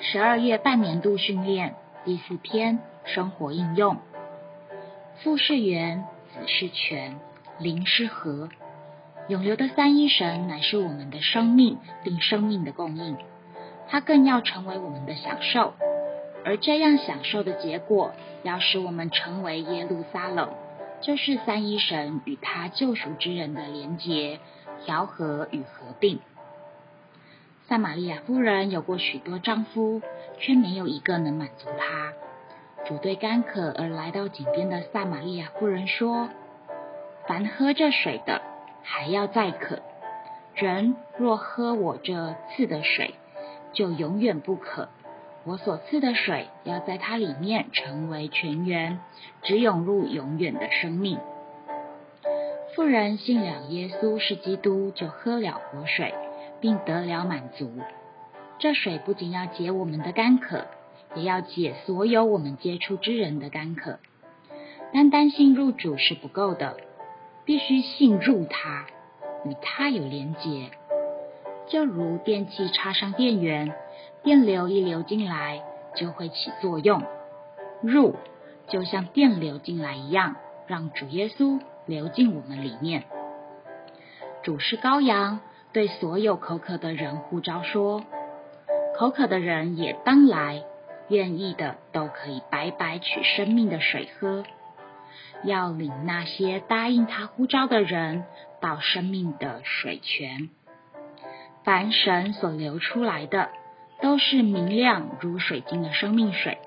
十二月半年度训练第四篇生活应用。父是源，子是泉，灵是和。永流的三一神乃是我们的生命，并生命的供应。它更要成为我们的享受，而这样享受的结果，要使我们成为耶路撒冷，就是三一神与他救赎之人的连结、调和与合并。撒玛利亚夫人有过许多丈夫，却没有一个能满足她。主对干渴而来到井边的撒玛利亚夫人说：“凡喝这水的，还要再渴；人若喝我这赐的水，就永远不渴。我所赐的水，要在它里面成为泉源，只涌入永远的生命。”妇人信了耶稣是基督，就喝了活水。并得了满足。这水不仅要解我们的干渴，也要解所有我们接触之人的干渴。单单信入主是不够的，必须信入他，与他有连结。就如电器插上电源，电流一流进来，就会起作用。入就像电流进来一样，让主耶稣流进我们里面。主是羔羊。对所有口渴的人呼召说：“口渴的人也当来，愿意的都可以白白取生命的水喝。要领那些答应他呼召的人到生命的水泉。凡神所流出来的，都是明亮如水晶的生命水。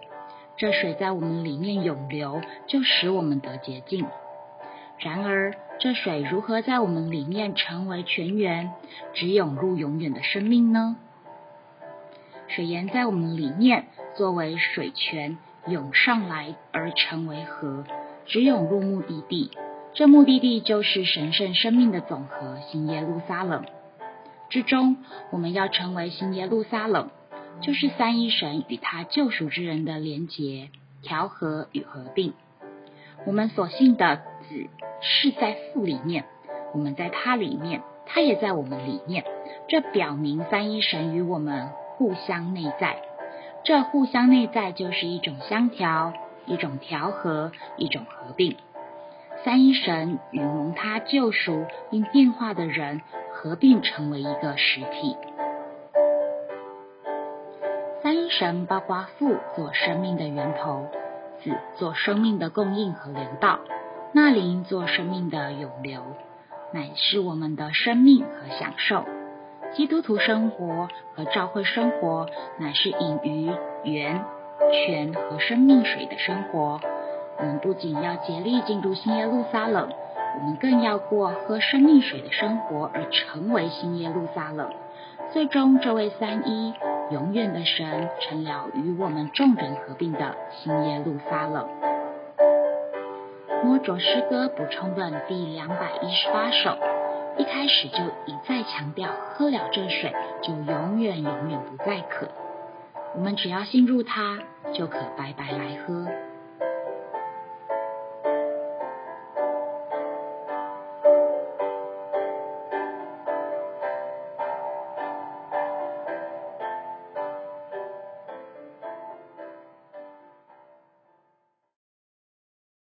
这水在我们里面涌流，就使我们得洁净。然而，这水如何在我们里面成为泉源，只涌入永远的生命呢？水源在我们里面作为水泉涌上来而成为河，只涌入目的地。这目的地就是神圣生命的总和——新耶路撒冷之中。我们要成为新耶路撒冷，就是三一神与他救赎之人的连结、调和与合并。我们所信的子。是在父里面，我们在他里面，他也在我们里面。这表明三一神与我们互相内在。这互相内在就是一种相调、一种调和、一种合并。三一神与蒙他救赎并变化的人合并成为一个实体。三一神包括父做生命的源头，子做生命的供应和流道。那灵做生命的涌流，乃是我们的生命和享受。基督徒生活和教会生活，乃是隐于源泉和生命水的生活。我们不仅要竭力进入新耶路撒冷，我们更要过喝生命水的生活，而成为新耶路撒冷。最终，这位三一永远的神，成了与我们众人合并的新耶路撒冷。摸着诗歌补充本第两百一十八首，一开始就一再强调，喝了这水就永远永远不再渴。我们只要信入它，就可白白来喝。